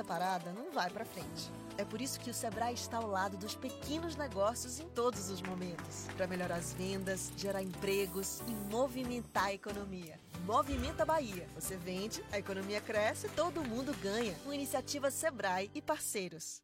empresa parada não vai para frente. É por isso que o Sebrae está ao lado dos pequenos negócios em todos os momentos, para melhorar as vendas, gerar empregos e movimentar a economia. Movimenta Bahia. Você vende, a economia cresce, todo mundo ganha. Uma iniciativa Sebrae e parceiros.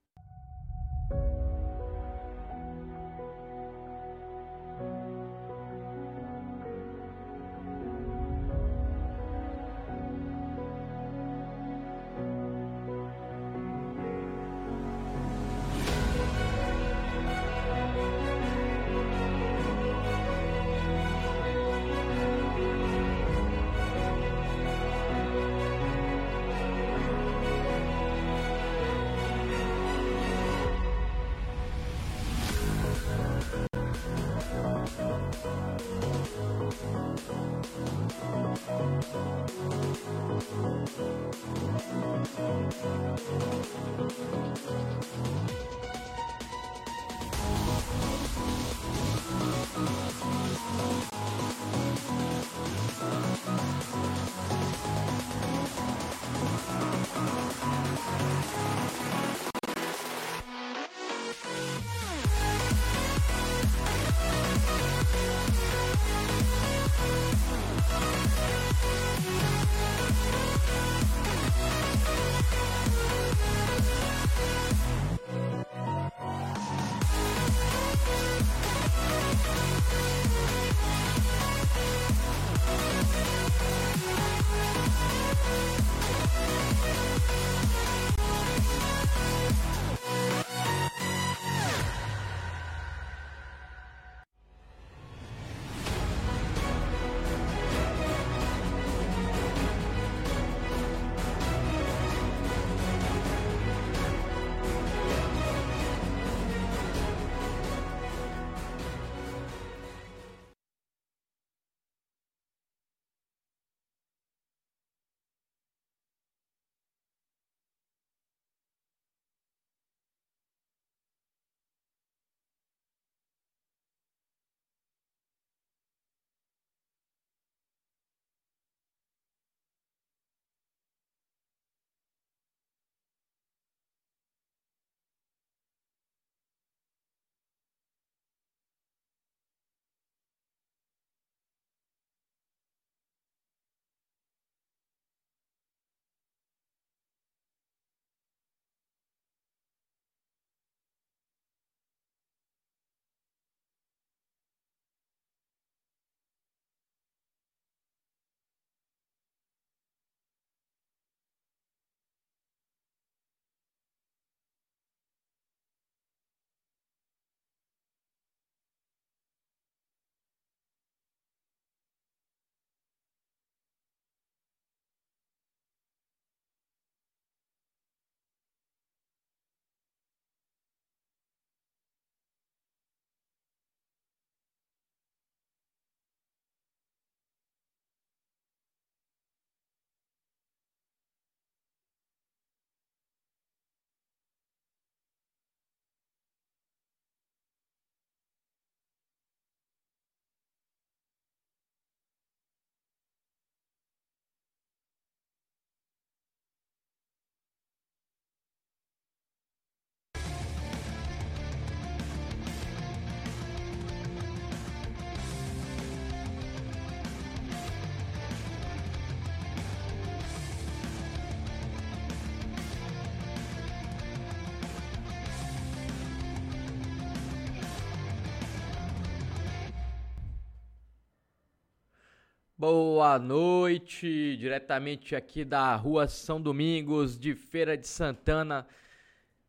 Boa noite, diretamente aqui da Rua São Domingos, de Feira de Santana.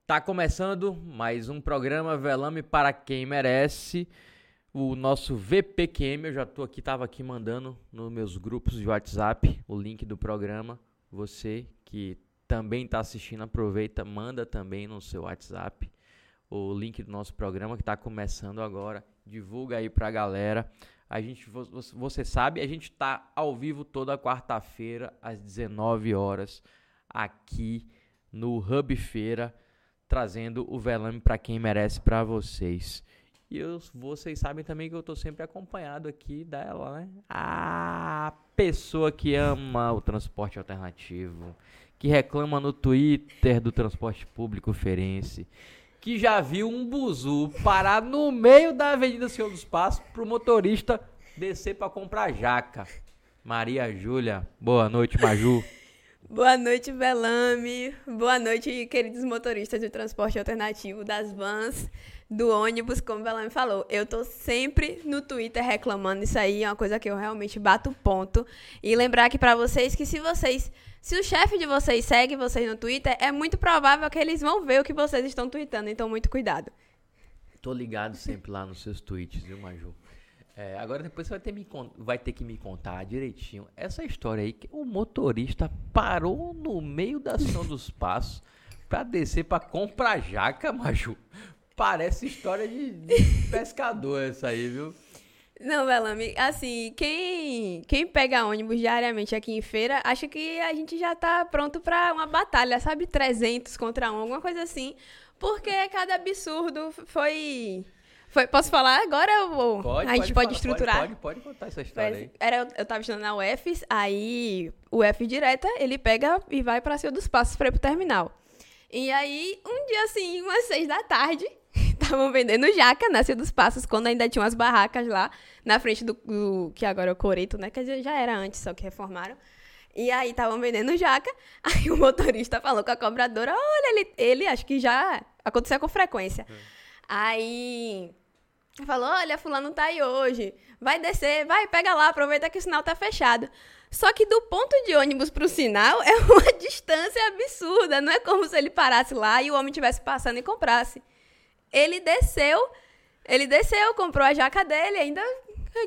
Tá começando mais um programa Velame para quem merece. O nosso VPQM, eu já tô aqui, tava aqui mandando nos meus grupos de WhatsApp o link do programa. Você que também está assistindo, aproveita, manda também no seu WhatsApp o link do nosso programa que está começando agora. Divulga aí pra galera. A gente, você sabe, a gente está ao vivo toda quarta-feira às 19 horas aqui no Hub Feira, trazendo o velame para quem merece para vocês. E eu, vocês sabem também que eu estou sempre acompanhado aqui dela, né? A pessoa que ama o transporte alternativo, que reclama no Twitter do transporte público ferense, que já viu um buzu parar no meio da Avenida Senhor dos Passos pro motorista descer para comprar jaca. Maria Júlia, boa noite, Maju. Boa noite, Belame. Boa noite, queridos motoristas do transporte alternativo, das vans, do ônibus, como o Belame falou. Eu tô sempre no Twitter reclamando isso aí, é uma coisa que eu realmente bato ponto. E lembrar aqui para vocês que se vocês, se o chefe de vocês segue vocês no Twitter, é muito provável que eles vão ver o que vocês estão tweetando, então muito cuidado. Tô ligado sempre lá nos seus tweets, viu, Maju? É, agora depois você vai ter, me, vai ter que me contar direitinho essa história aí que o motorista parou no meio da São dos Passos pra descer pra comprar jaca, Maju. Parece história de, de pescador essa aí, viu? Não, Belame, assim, quem, quem pega ônibus diariamente aqui em feira, acha que a gente já tá pronto pra uma batalha, sabe? 300 contra 1, alguma coisa assim. Porque cada absurdo foi foi, posso falar agora ou pode, a gente pode, estruturar? Pode, pode, pode, contar essa história aí. Era, eu, tava estudando na UFS, aí o F direta, ele pega e vai pra Senhor dos Passos pra ir pro terminal. E aí, um dia assim, umas seis da tarde, estavam vendendo jaca na Senhor dos Passos, quando ainda tinha umas barracas lá, na frente do, do que agora é o Coreto, né? Que já era antes, só que reformaram. E aí estavam vendendo jaca, aí o motorista falou com a cobradora, olha, ele, ele acho que já aconteceu com frequência. Hum. Aí falou: Olha, Fulano tá aí hoje. Vai descer, vai, pega lá, aproveita que o sinal tá fechado. Só que do ponto de ônibus pro sinal é uma distância absurda. Não é como se ele parasse lá e o homem estivesse passando e comprasse. Ele desceu, ele desceu, comprou a jaca dele, ainda.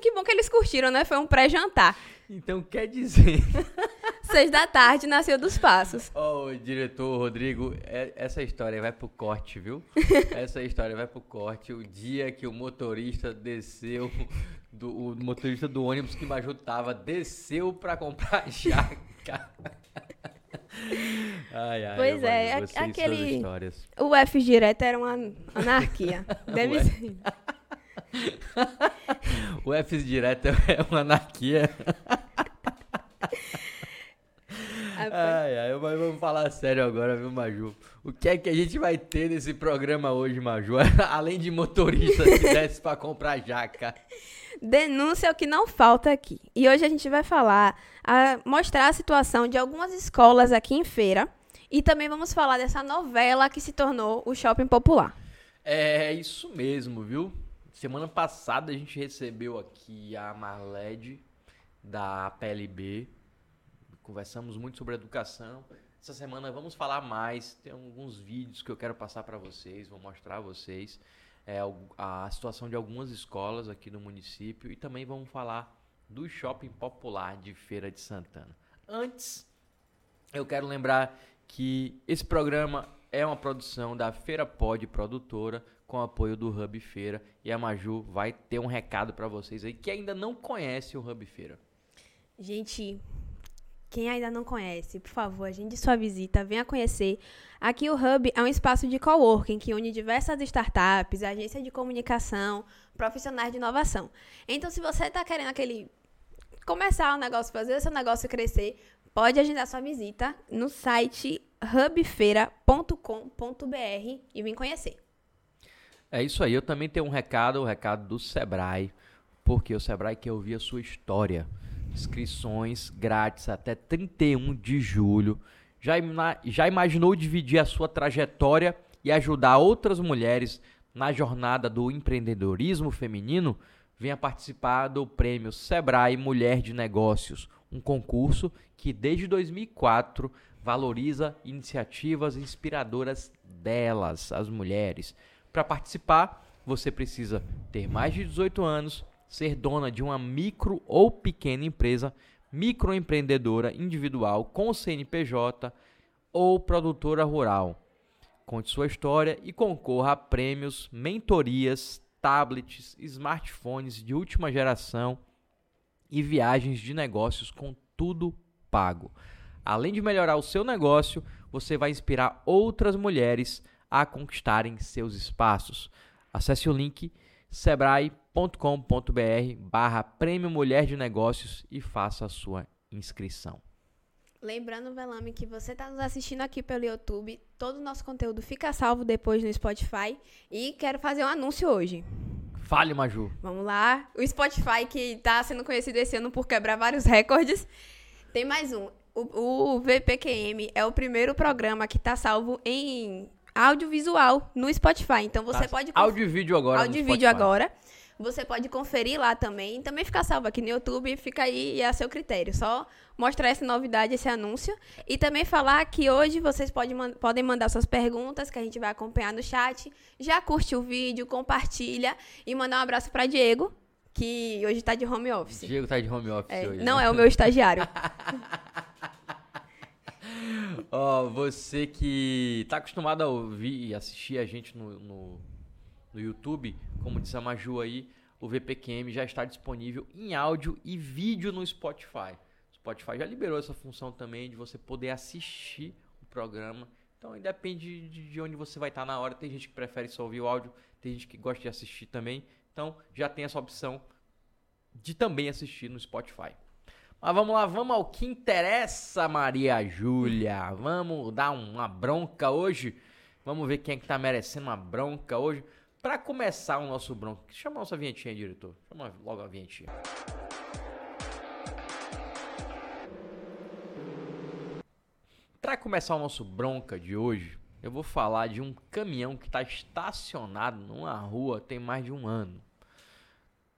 Que bom que eles curtiram, né? Foi um pré-jantar. Então quer dizer. Seis da tarde nasceu dos passos. Ó, oh, diretor Rodrigo, é, essa história vai pro corte, viu? essa história vai pro corte. O dia que o motorista desceu, do, o motorista do ônibus que Maju tava, desceu pra comprar jaca. ai, ai, pois é, aquele. O F direto era uma anarquia. Deve ser. o F direto é uma anarquia. ai, ai, mas vamos falar sério agora, viu, Maju? O que é que a gente vai ter nesse programa hoje, Maju? Além de motorista que desce pra comprar jaca. Denúncia é o que não falta aqui. E hoje a gente vai falar, a, mostrar a situação de algumas escolas aqui em feira. E também vamos falar dessa novela que se tornou o Shopping Popular. É isso mesmo, viu? Semana passada a gente recebeu aqui a Marled da PLB. Conversamos muito sobre educação. Essa semana vamos falar mais. Tem alguns vídeos que eu quero passar para vocês, vou mostrar a vocês é, a situação de algumas escolas aqui no município e também vamos falar do shopping popular de Feira de Santana. Antes, eu quero lembrar que esse programa é uma produção da Feira Pod Produtora com apoio do Hub Feira e a Maju vai ter um recado para vocês aí que ainda não conhece o Hub Feira. Gente, quem ainda não conhece, por favor, agende sua visita, venha conhecer. Aqui o Hub é um espaço de coworking que une diversas startups, agências de comunicação, profissionais de inovação. Então, se você está querendo aquele começar o negócio, fazer o seu negócio crescer, pode agendar sua visita no site hubfeira.com.br e vir conhecer. É isso aí. Eu também tenho um recado, o um recado do Sebrae, porque o Sebrae quer ouvir a sua história. Inscrições grátis até 31 de julho. Já, já imaginou dividir a sua trajetória e ajudar outras mulheres na jornada do empreendedorismo feminino? Venha participar do prêmio Sebrae Mulher de Negócios, um concurso que desde 2004 valoriza iniciativas inspiradoras delas, as mulheres. Para participar, você precisa ter mais de 18 anos, ser dona de uma micro ou pequena empresa, microempreendedora individual com CNPJ ou produtora rural. Conte sua história e concorra a prêmios, mentorias, tablets, smartphones de última geração e viagens de negócios com tudo pago. Além de melhorar o seu negócio, você vai inspirar outras mulheres a conquistarem seus espaços. Acesse o link sebrae.com.br barra Prêmio Mulher de Negócios e faça a sua inscrição. Lembrando, Velame, que você está nos assistindo aqui pelo YouTube. Todo o nosso conteúdo fica salvo depois no Spotify. E quero fazer um anúncio hoje. Fale, Maju. Vamos lá. O Spotify, que está sendo conhecido esse ano por quebrar vários recordes. Tem mais um. O, o VPQM é o primeiro programa que está salvo em audiovisual no Spotify. Então você Tá, pode. Áudio e vídeo agora. áudio e vídeo agora. Você pode conferir lá também. Também fica salvo aqui no YouTube. Fica aí e é a seu critério. Só mostrar essa novidade, esse anúncio. E também falar que hoje vocês podem, podem mandar suas perguntas, que a gente vai acompanhar no chat. Já curte o vídeo, compartilha. E mandar um abraço para Diego, que hoje tá de home office. Diego tá de home office É, hoje. não né? é o meu estagiário. Ó, você que tá acostumado a ouvir e assistir a gente no, no, no YouTube, como disse a Maju aí, o VPQM já está disponível em áudio e vídeo no Spotify. O Spotify já liberou essa função também de você poder assistir o programa. Então, independe de, de onde você vai estar na hora. Tem gente que prefere só ouvir o áudio, tem gente que gosta de assistir também. Então, já tem essa opção de também assistir no Spotify. Mas vamos lá, vamos ao que interessa, Maria Júlia. Vamos dar uma bronca hoje. Vamos ver quem é que tá merecendo uma bronca hoje. Pra começar o nosso bronca, chama a nossa vinhetinha, diretor. Chama logo a vinhetinha. Pra começar o nosso bronca de hoje, eu vou falar de um caminhão que está estacionado numa rua tem mais de um ano.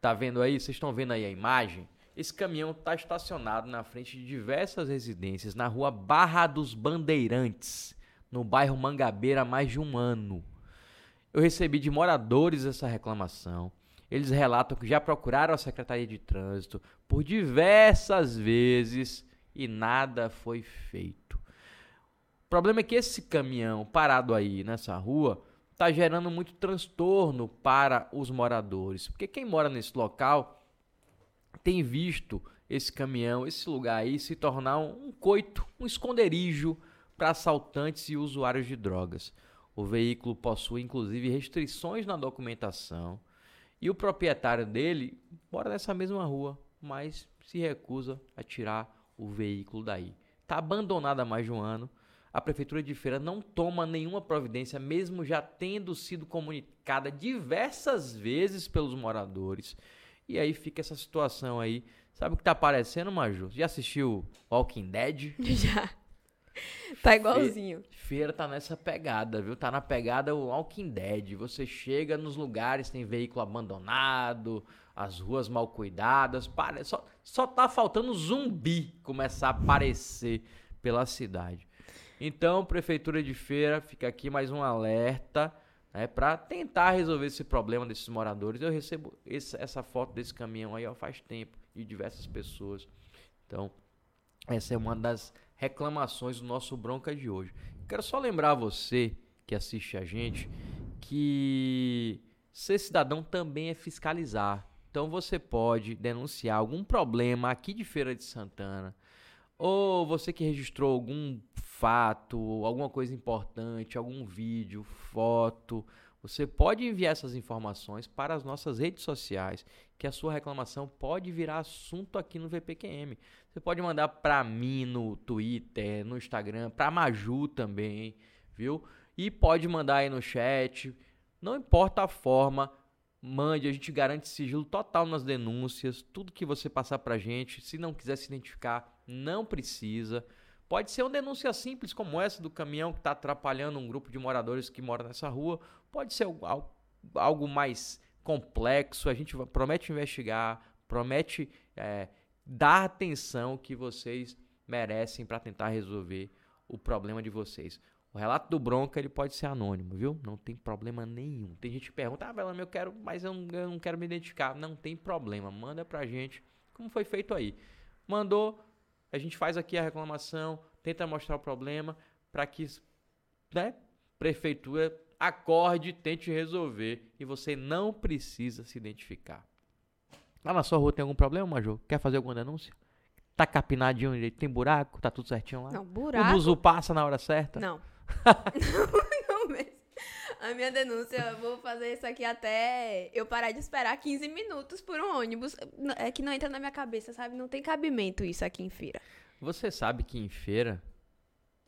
Tá vendo aí? Vocês estão vendo aí a imagem? Esse caminhão está estacionado na frente de diversas residências na rua Barra dos Bandeirantes, no bairro Mangabeira, há mais de um ano. Eu recebi de moradores essa reclamação. Eles relatam que já procuraram a Secretaria de Trânsito por diversas vezes e nada foi feito. O problema é que esse caminhão parado aí nessa rua está gerando muito transtorno para os moradores. Porque quem mora nesse local tem visto esse caminhão, esse lugar aí se tornar um, coito, um esconderijo para assaltantes e usuários de drogas. O veículo possui inclusive restrições na documentação e o proprietário dele mora nessa mesma rua, mas se recusa a tirar o veículo daí. Está abandonado há mais de um ano. A prefeitura de Feira não toma nenhuma providência, mesmo já tendo sido comunicada diversas vezes pelos moradores. E aí fica essa situação aí. Sabe o que tá aparecendo, Maju? Já assistiu Walking Dead? Já. Tá igualzinho. Feira tá nessa pegada, viu? Tá na pegada o Walking Dead. Você chega nos lugares, tem veículo abandonado, as ruas mal cuidadas. Pare... Só, só tá faltando zumbi começar a aparecer pela cidade. Então, Prefeitura de Feira, fica aqui mais um alerta né, para tentar resolver esse problema desses moradores. Eu recebo esse- essa foto desse caminhão aí ó, faz tempo, de diversas pessoas. Então, essa é uma das reclamações do nosso bronca de hoje. Quero só lembrar você que assiste a gente que ser cidadão também é fiscalizar. Então você pode denunciar algum problema aqui de Feira de Santana, ou você que registrou algum fato, alguma coisa importante, algum vídeo, foto, você pode enviar essas informações para as nossas redes sociais, que a sua reclamação pode virar assunto aqui no VPQM. Você pode mandar para mim no Twitter, no Instagram, para Maju também, viu? E pode mandar aí no chat. Não importa a forma, mande, a gente garante sigilo total nas denúncias, tudo que você passar pra gente, se não quiser se identificar, não precisa. Pode ser uma denúncia simples como essa do caminhão que está atrapalhando um grupo de moradores que mora nessa rua, pode ser algo- mais complexo, a gente promete investigar, promete é, dar atenção que vocês merecem para tentar resolver o problema de vocês. O relato do Bronca ele pode ser anônimo, viu? Não tem problema nenhum. Tem gente que pergunta, ah, Velame, eu quero, mas eu não, eu não quero me identificar. Não tem problema, manda pra gente, como foi feito aí. Mandou, a gente faz aqui a reclamação, tenta mostrar o problema para que, né, prefeitura acorde, tente resolver e você não precisa se identificar. Lá na sua rua tem algum problema, Major? Quer fazer alguma denúncia? Tá capinadinho direito? Tem buraco? Tá tudo certinho lá? Não, O buraco. buzu passa na hora certa? Não. não mesmo. A minha denúncia, eu vou fazer isso aqui até eu parar de esperar 15 minutos por um ônibus. É que não entra na minha cabeça, sabe? Não tem cabimento isso aqui em feira. Você sabe que em feira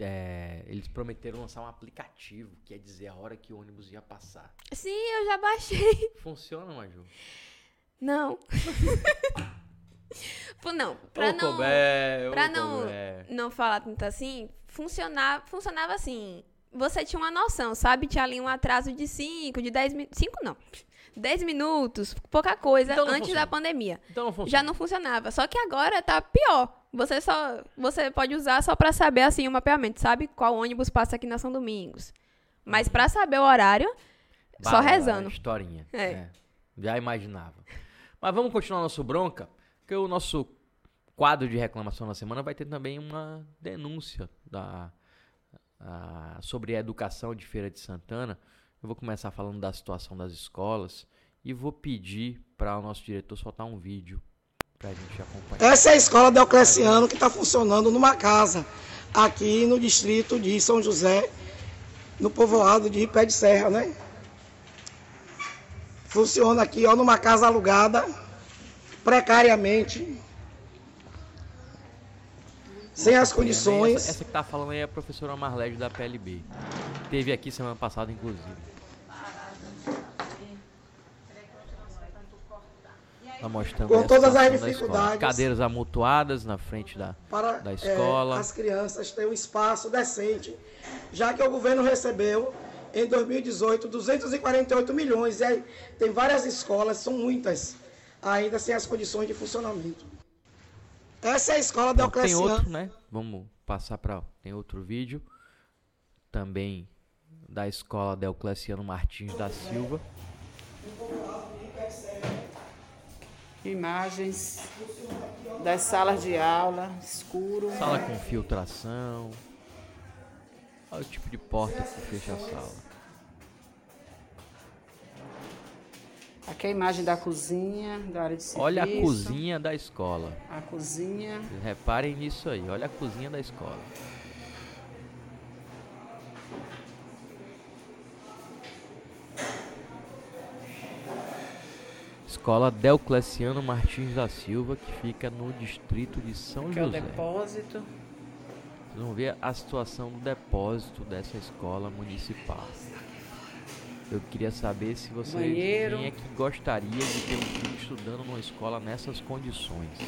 é, eles prometeram lançar um aplicativo que ia dizer a hora que o ônibus ia passar. Sim, eu já baixei. Funciona, Maju? Não. Não, pra Ô, não, Cobé, ô, pra não, Cobé. não falar tanto assim, funcionava, funcionava assim. Você tinha uma noção, sabe? Tinha ali um atraso de 5, de 10 minutos. 5 não. 10 minutos, pouca coisa, Então antes funciona. da pandemia. Então não funciona. Já não funcionava. Só que agora tá pior. Você só. Você pode usar só pra saber assim o mapeamento, sabe? Qual ônibus passa aqui na São Domingos. Mas pra saber o horário, só Bala, rezando. Historinha. É. É, Já imaginava. Mas vamos continuar nosso bronca, porque o nosso quadro de reclamação na semana vai ter também uma denúncia da, a- sobre a educação de Feira de Santana. Eu vou começar falando da situação das escolas e vou pedir para o nosso diretor soltar um vídeo para a gente acompanhar. Essa é a escola Deocleciano que está funcionando numa casa aqui no distrito de São José, no povoado de Pé de Serra, né? Funciona aqui, ó, numa casa alugada, precariamente, sem as Essa, condições. essa que tá falando aí é a professora Marlede da PLB. Teve aqui semana passada, inclusive. Tá mostrando Com todas as dificuldades. Cadeiras amutuadas na frente da. para da eh, escola. as crianças terem um espaço decente, já que o governo recebeu em 2018 248 milhões. E aí tem várias escolas, são muitas, ainda sem as condições de funcionamento. Essa é a escola Então, tem outro, né? Vamos passar para. Tem outro vídeo. Também da escola Deocleciano Martins da Silva. Imagens das salas de aula, escuro. Sala com filtração. Olha o tipo de porta que fecha a sala. Aqui é a imagem da cozinha, da área de serviço. Olha a cozinha da escola. A cozinha. Reparem nisso aí. Olha a cozinha da escola. Escola Deocleciano Martins da Silva, que fica no distrito de São Aqui é o José. depósito. Vocês vão ver a situação do depósito dessa escola municipal. Eu queria saber se você Banheiro. quem é que gostaria de ter um filho estudando numa escola nessas condições.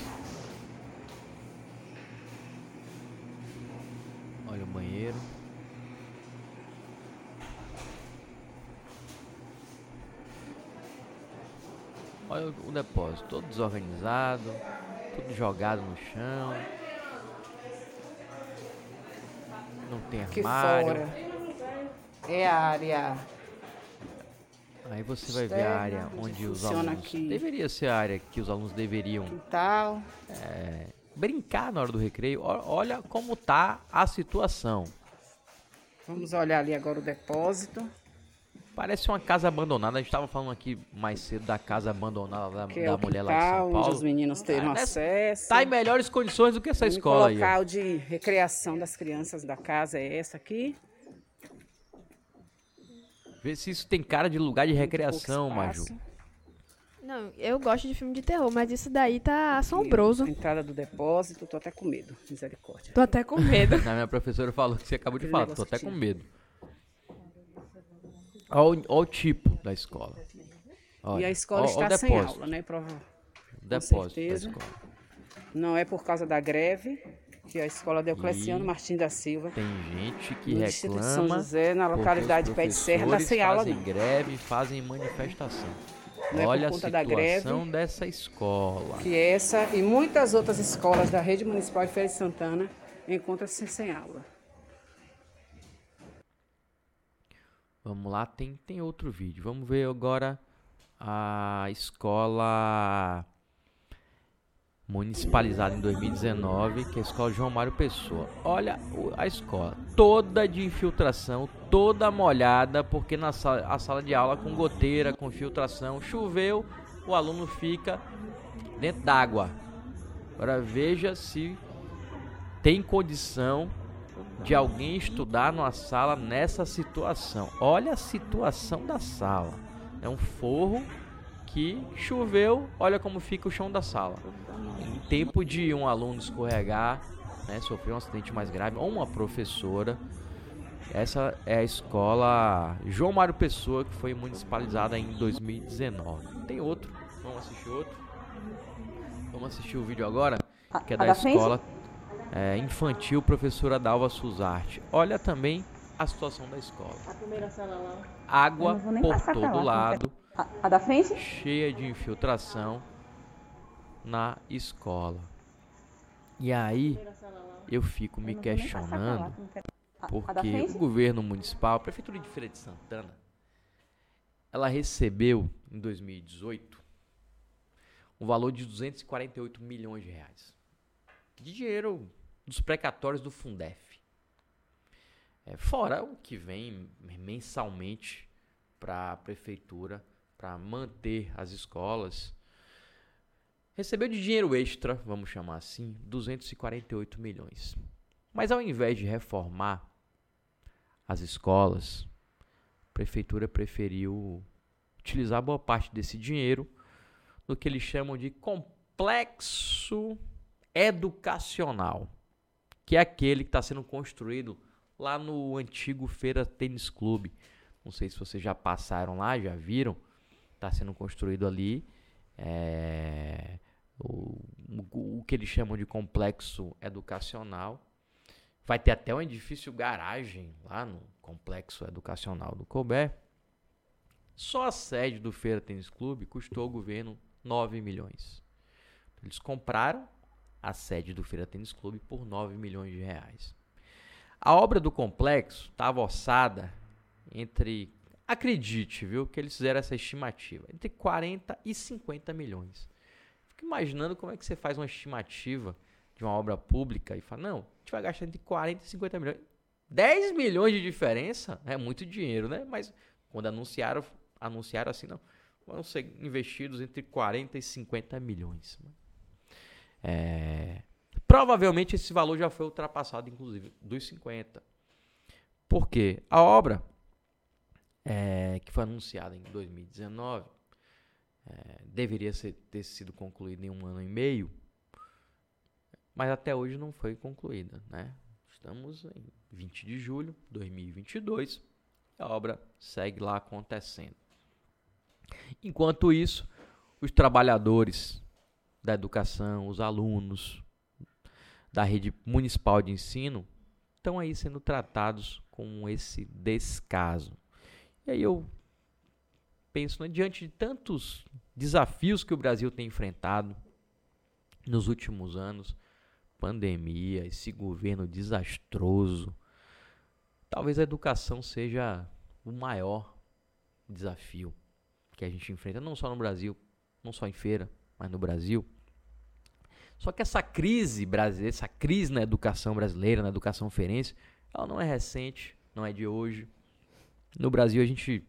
Olha o banheiro. Olha o- depósito, todo desorganizado, tudo jogado no chão. Não tem armário. fora. É a área. Aí você vai ver a área onde os alunos. aqui. Deveria ser a área que os alunos deveriam quintal. brincar na hora do recreio. Olha como tá a situação. Vamos olhar ali agora o depósito. Parece uma casa abandonada. A gente estava falando aqui mais cedo da casa abandonada da, Que é da o mulher lá de quintal, São onde os Paulo. meninos terão Ah, nessa- acesso. Tá em melhores condições do que essa O escola aí. ó. local de recreação das crianças da casa é essa aqui. Vê se isso tem cara de lugar de recreação, Maju. Não, eu gosto de filme de terror, mas isso daí tá A assombroso. entrada do depósito, tô até com medo. Misericórdia. Tô até com medo. A minha professora falou que você acabou de falar. Tô até com medo. Olha o, tipo da escola. Olha, e a escola ó- ó o está sem depósito. aula, né? Prova... Depósito da certeza. escola. Não é por causa da greve, que a escola Deocleciano E Martins da Silva, Tem gente que no distrito de São reclama José, na localidade Pé de Serra, tá sem aula não. greve, fazem manifestação. Não é Olha a conta da situação greve. dessa escola. Que essa e muitas outras escolas da rede municipal de Feira de Santana encontram-se sem aula. Vamos lá, tem, tem outro vídeo. Vamos ver agora a escola municipalizada em 2019, que é a escola João Mário Pessoa. Olha a escola, toda de infiltração, toda molhada, porque na sala, a sala de aula com goteira, com filtração, choveu, o aluno fica dentro d'água. Agora veja se tem condição de alguém estudar numa sala nessa situação. Olha a situação da sala. É um forro que choveu, olha como fica o chão da sala. Em tempo de um aluno escorregar, né, sofreu um acidente mais grave, ou uma professora. Essa é a escola João Mário Pessoa, que foi municipalizada em 2019. Tem outro, vamos assistir outro. Vamos assistir o vídeo agora, que é da, escola é, infantil Professora Dalva Suzarte. Olha também a situação da escola. A primeira sala lá. Água por todo lado. A, a da frente? Cheia de infiltração na escola. E aí eu fico me questionando porque o governo municipal, a prefeitura de Feira de Santana, ela recebeu em 2018 um valor de 248 milhões de reais de dinheiro dos precatórios do Fundef. É, fora o que vem mensalmente para a prefeitura para manter as escolas. Recebeu de dinheiro extra, vamos chamar assim, 248 milhões. Mas ao invés de reformar as escolas, a prefeitura preferiu utilizar boa parte desse dinheiro no que eles chamam de complexo educacional, que é aquele que está sendo construído lá no antigo Feira Tênis Clube. Não sei se vocês já passaram lá, já viram. Está sendo construído ali é, o, o, que eles chamam de complexo educacional. Vai ter até um edifício garagem lá no complexo educacional do Colbert. Só a sede do Feira Tênis Clube custou ao governo 9 milhões. Eles compraram a sede do Feira Tênis Clube por 9 milhões de reais. A obra do complexo estava orçada entre, acredite, viu, que eles fizeram essa estimativa, entre 40 e 50 milhões. Fico imaginando como é que você faz uma estimativa de uma obra pública e fala, não, a gente vai gastar entre 40 e 50 milhões. 10 milhões de diferença é muito dinheiro, né? Mas quando anunciaram, anunciaram assim, não, vão ser investidos entre 40 e 50 milhões. É, provavelmente esse valor já foi ultrapassado, inclusive, dos 50. Porque a obra é, que foi anunciada em 2019 é, deveria ser, ter sido concluída em um ano e meio, mas até hoje não foi concluída. Né? Estamos em 20 de julho de 2022 e a obra segue lá acontecendo. Enquanto isso, os trabalhadores da educação, os alunos da rede municipal de ensino estão aí sendo tratados com esse descaso. E aí eu penso, né, diante de tantos desafios que o Brasil tem enfrentado nos últimos anos, pandemia, esse governo desastroso, talvez a educação seja o maior desafio que a gente enfrenta, não só no Brasil, não só em feira, mas no Brasil. Só que essa crise brasileira, essa crise na educação brasileira, na educação ferense, ela não é recente, não é de hoje. No Brasil, a gente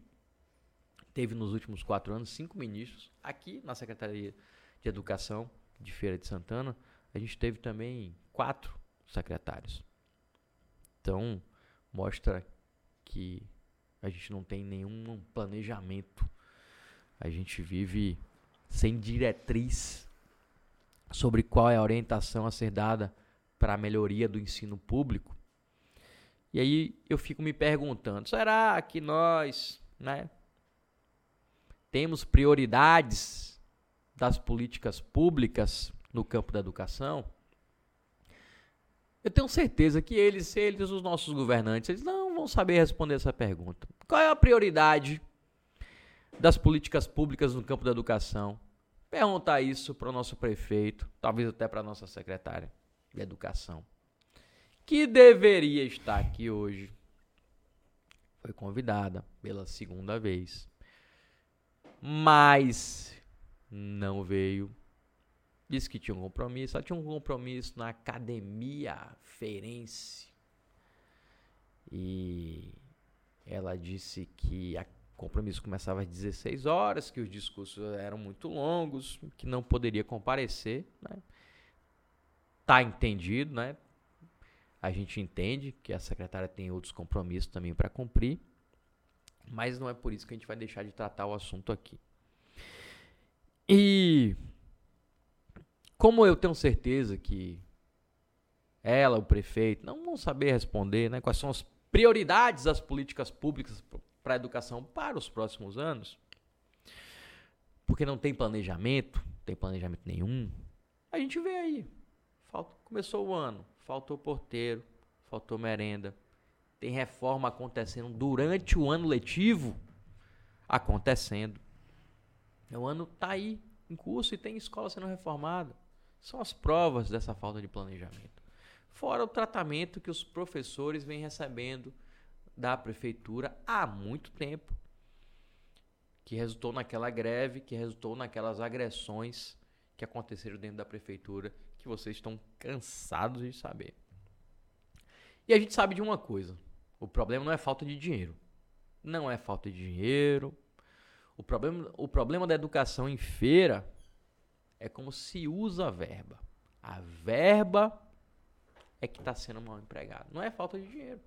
teve nos últimos quatro anos cinco ministros. Aqui na Secretaria de Educação de Feira de Santana, a gente teve também quatro secretários. Então, mostra que a gente não tem nenhum planejamento. A gente vive sem diretriz sobre qual é a orientação a ser dada para a melhoria do ensino público. E aí eu fico me perguntando, será que nós, né, temos prioridades das políticas públicas no campo da educação? Eu tenho certeza que eles, eles, os nossos governantes, eles não vão saber responder essa pergunta. Qual é a prioridade das políticas públicas no campo da educação? perguntar isso para o nosso prefeito, talvez até para a nossa secretária de Educação, que deveria estar aqui hoje. Foi convidada pela segunda vez, mas não veio. Disse que tinha um compromisso. Ela tinha um compromisso na academia feirense. E ela disse que o compromisso começava às 16 horas, que os discursos eram muito longos, que não poderia comparecer. Né? Tá entendido, né? A gente entende que a secretária tem outros compromissos também para cumprir, mas não é por isso que a gente vai deixar de tratar o assunto aqui. E como eu tenho certeza que ela, o prefeito, não vão saber responder né, quais são as prioridades das políticas públicas para a educação para os próximos anos, porque não tem planejamento, não tem planejamento nenhum. A gente vê aí, falta, começou o ano, faltou porteiro, faltou merenda, tem reforma acontecendo durante o ano letivo acontecendo. O ano está aí em curso e tem escola sendo reformada. São as provas dessa falta de planejamento. Fora o tratamento que os professores vêm recebendo da prefeitura há muito tempo, que resultou naquela greve, que resultou naquelas agressões que aconteceram dentro da prefeitura, que vocês estão cansados de saber. E a gente sabe de uma coisa: o problema não é falta de dinheiro. Não é falta de dinheiro. O problema, o problema da educação em feira é como se usa a verba. A verba é que está sendo mal empregada. Não é falta de dinheiro.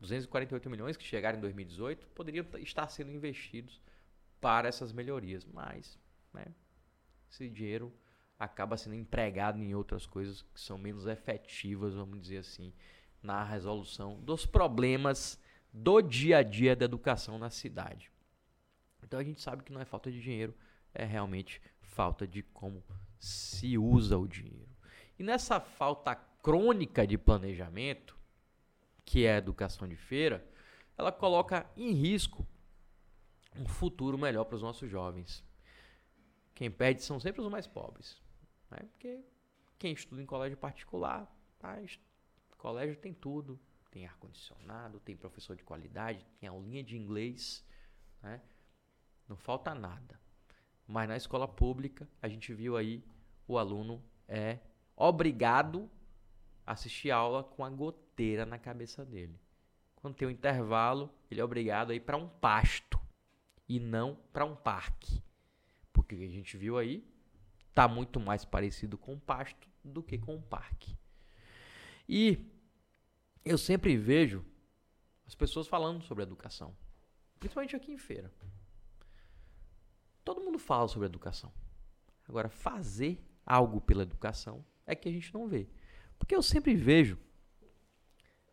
248 milhões que chegaram em 2018 poderiam estar sendo investidos para essas melhorias, mas né, esse dinheiro acaba sendo empregado em outras coisas que são menos efetivas, vamos dizer assim, na resolução dos problemas do dia a dia da educação na cidade. Então a gente sabe que não é falta de dinheiro, é realmente falta de como se usa o dinheiro. E nessa falta crônica de planejamento, que é a educação de feira, ela coloca em risco um futuro melhor para os nossos jovens. Quem perde são sempre os mais pobres. Né? Porque quem estuda em colégio particular, tá? colégio tem tudo. Tem ar-condicionado, tem professor de qualidade, tem aulinha de inglês. Né? Não falta nada. Mas na escola pública, a gente viu aí, o aluno é obrigado a assistir aula com a goteira na cabeça dele. Quando tem um intervalo, ele é obrigado a ir para um pasto e não para um parque. Porque a gente viu aí está muito mais parecido com pasto do que com parque. E eu sempre vejo as pessoas falando sobre educação, principalmente aqui em feira. Todo mundo fala sobre educação. Agora, fazer algo pela educação é que a gente não vê. Porque eu sempre vejo.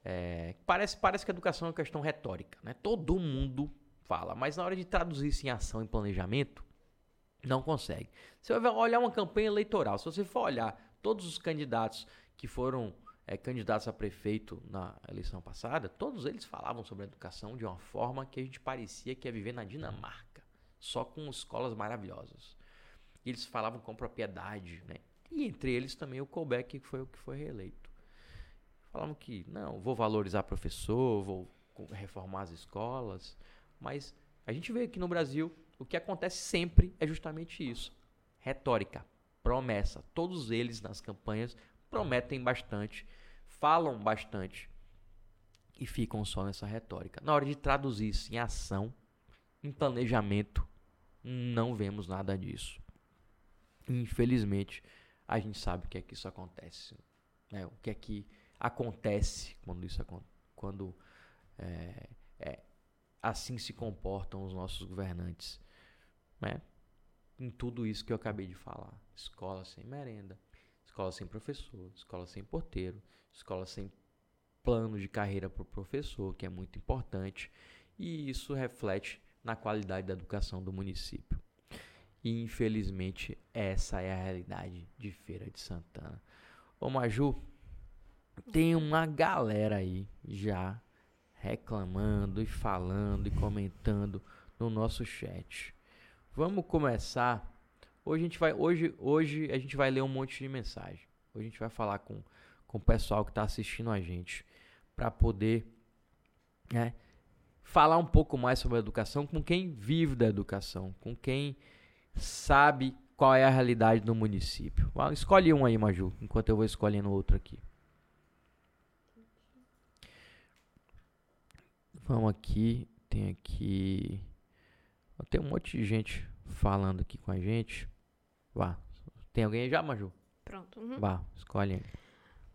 É, parece, parece que a educação é uma questão retórica. Né? Todo mundo fala, mas na hora de traduzir isso em ação e planejamento, não consegue. Você vai olhar uma campanha eleitoral. Se você for olhar todos os candidatos que foram é, candidatos a prefeito na eleição passada, todos eles falavam sobre a educação de uma forma que a gente parecia que ia viver na Dinamarca, só com escolas maravilhosas. Eles falavam com propriedade, né? E entre eles também o Colbeck, que foi o que foi reeleito. Falavam que, não, vou valorizar professor, vou reformar as escolas, mas a gente vê aqui no Brasil, o que acontece sempre é justamente isso. Retórica, promessa. Todos eles nas campanhas prometem bastante, falam bastante e ficam só nessa retórica. Na hora de traduzir isso em ação, em planejamento, não vemos nada disso. Infelizmente, a gente sabe o que é que isso acontece. Né? O que é que acontece quando isso quando é, é, assim se comportam os nossos governantes. Né? Em tudo isso que eu acabei de falar. Escola sem merenda, escola sem professor, escola sem porteiro, escola sem plano de carreira para o professor, que é muito importante. E isso reflete na qualidade da educação do município. E infelizmente essa é a realidade de Feira de Santana. Ô Maju, tem uma galera aí já reclamando e falando e comentando no nosso chat. Vamos começar. Hoje a gente vai, hoje, hoje a gente vai ler um monte de mensagem. Hoje a gente vai falar com, com o pessoal que está assistindo a gente para poder né, falar um pouco mais sobre a educação com quem vive da educação, com quem sabe qual é a realidade do município. Escolhe um aí, Maju, enquanto eu vou escolhendo outro aqui. Vamos aqui, tem aqui. Tem um monte de gente falando aqui com a gente. Vá. Tem alguém aí já, Maju? Pronto. Uhum. Vá, escolhe aí.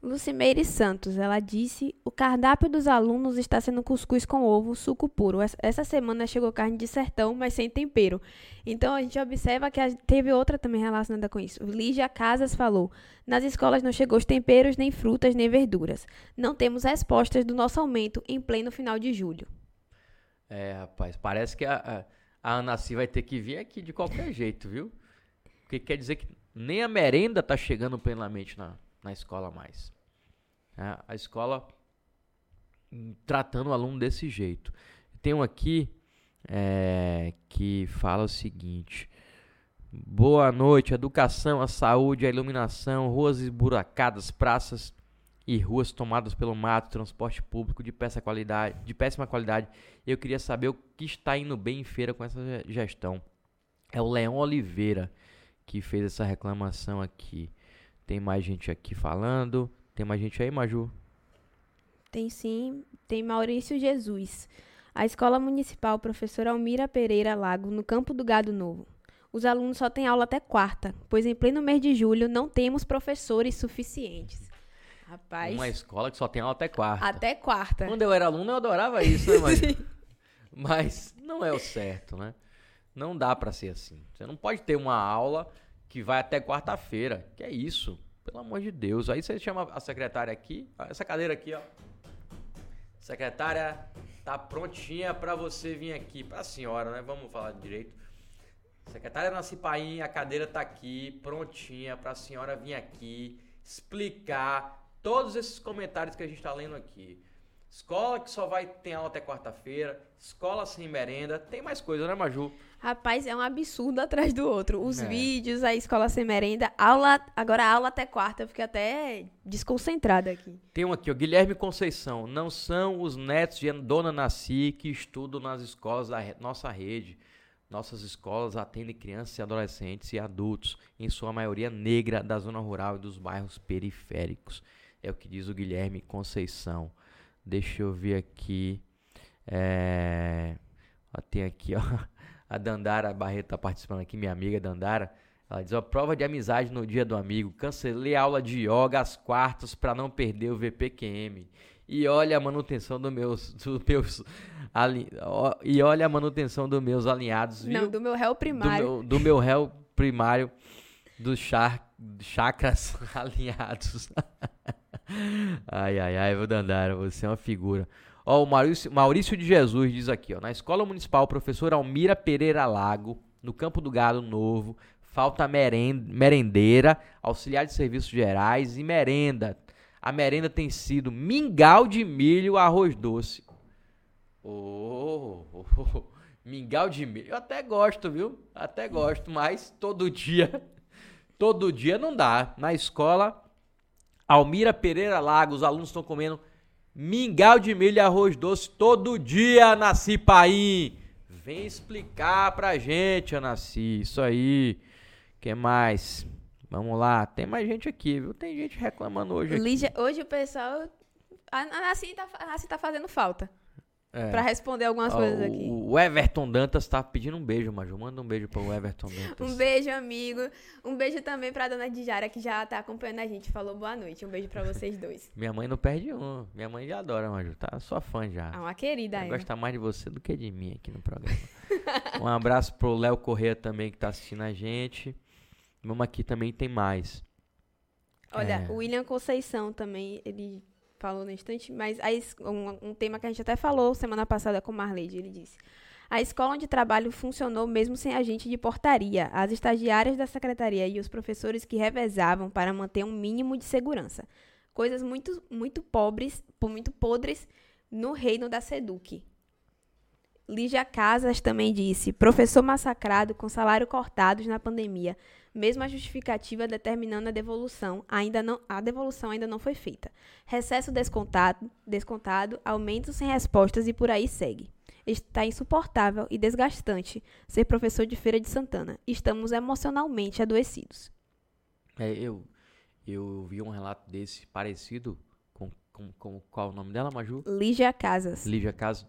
Lucimeire Santos, ela disse: o cardápio dos alunos está sendo cuscuz com ovo, suco puro. Essa- semana chegou carne de sertão, mas sem tempero. Então a gente observa que a- teve outra também relacionada com isso. Lígia Casas falou: nas escolas não chegou os temperos, nem frutas, nem verduras. Não temos respostas do nosso aumento em pleno final de julho. É, rapaz, parece que a, a, a Anaci vai ter que vir aqui de qualquer jeito, viu? Porque quer dizer que nem a merenda tá chegando plenamente na, na escola mais. É, a escola hum, tratando o aluno desse jeito. Tem um aqui é, que fala o seguinte. Boa noite, educação, a saúde, a iluminação, ruas esburacadas, praças e ruas tomadas pelo mato, transporte público de péssima qualidade, de péssima qualidade. Eu queria saber o que está indo bem em feira com essa ge- gestão. É o Leão Oliveira que fez essa reclamação aqui. Tem mais gente aqui falando. Tem mais gente aí, Maju? Tem sim, tem Maurício Jesus. A Escola Municipal Professora Almira Pereira Lago, no Campo do Gado Novo. Os alunos só têm aula até quarta, pois em pleno mês de julho não temos professores suficientes. Rapaz, Uma escola que só tem aula até quarta. até quarta. Quando eu era aluno, eu adorava isso, né, Maju? Mas não é o certo, né? Não dá pra ser assim. Você não pode ter uma aula que vai até quarta-feira. Que é isso? Pelo amor de Deus. Aí você chama a secretária aqui, essa cadeira aqui, ó. Secretária, tá prontinha pra você vir aqui. Pra senhora, né? Vamos falar direito. Secretária Nancy Paim, a cadeira tá aqui, prontinha pra senhora vir aqui explicar todos esses comentários que a gente tá lendo aqui. Escola que só vai ter aula até quarta-feira, escola sem merenda, tem mais coisa, né, Maju? Rapaz, é um absurdo atrás do outro. Os É. vídeos, a escola sem merenda, aula, agora aula até quarta. Eu fiquei até desconcentrada aqui. Tem um aqui, ó, Guilherme Conceição. Não são os netos de Dona Nasci que estudam nas escolas da nossa rede. Nossas escolas atendem crianças e adolescentes e adultos, em sua maioria negra, da zona rural e dos bairros periféricos. É o que diz o Guilherme Conceição. Deixa eu ver aqui. É... ó, tem aqui, ó. A Dandara Barreto tá participando aqui, minha amiga Dandara. Ela diz, ó, prova de amizade no dia do amigo. Cancelei a aula de yoga às quartas para não perder o VPQM. E olha a manutenção dos meus, dos meus ali, ó, e olha a manutenção dos meus alinhados, viu? Não, do meu réu do primário. meu, do meu réu primário dos char, chakras alinhados. ai, ai, ai, vou Dandara, você é uma figura. Ó, o Maurício, Maurício de Jesus diz aqui, ó, na Escola Municipal, professor Almira Pereira Lago, no Campo do Gado Novo, falta meren- merendeira, auxiliar de serviços gerais e merenda. A merenda tem sido mingau de milho, arroz doce. Oh, oh, oh, mingau de milho. Eu até gosto, viu? Até gosto, mas todo dia, todo dia não dá. Na escola, Almira Pereira Lago, os alunos estão comendo mingau de milho e arroz doce todo dia, Nasci Paim. Vem explicar pra gente, Anaci. Isso aí. que mais? Vamos lá. Tem mais gente aqui, viu? Tem gente reclamando hoje. Lígia, hoje o pessoal. A a Nassi tá, tá fazendo falta. É. Pra responder algumas Ó, coisas aqui. O Everton Dantas tá pedindo um beijo, Maju. Manda um beijo pro Everton Dantas. Um beijo, amigo. Um beijo também pra dona Dijara, que já tá acompanhando a gente. Falou boa noite. Um beijo pra vocês dois. Minha mãe não perde um. Minha mãe já adora, Maju. Tá sua fã já. Ah, uma querida Ela gosta mais de você do que de mim aqui no programa. um abraço pro Léo Corrêa também que tá assistindo a gente. Vamos aqui também tem mais. Olha, É. o William Conceição também, ele falou no instante, mas um, um tema que a gente até falou semana passada com o Marleide, ele disse. A escola onde trabalho funcionou mesmo sem agente de portaria. As estagiárias da secretaria e os professores que revezavam para manter um mínimo de segurança. Coisas muito, muito pobres, po- muito podres no reino da Seduc. Lígia Casas também disse: professor massacrado com salário cortados na pandemia, mesmo a justificativa determinando a devolução, ainda não, a devolução ainda não foi feita. Recesso descontado, descontado, aumentos sem respostas e por aí segue. Está insuportável e desgastante ser professor de Feira de Santana. Estamos emocionalmente adoecidos. É, eu, eu vi um relato desse parecido com, com, com qual é o nome dela, Maju? Lígia Casas. Lígia Caso,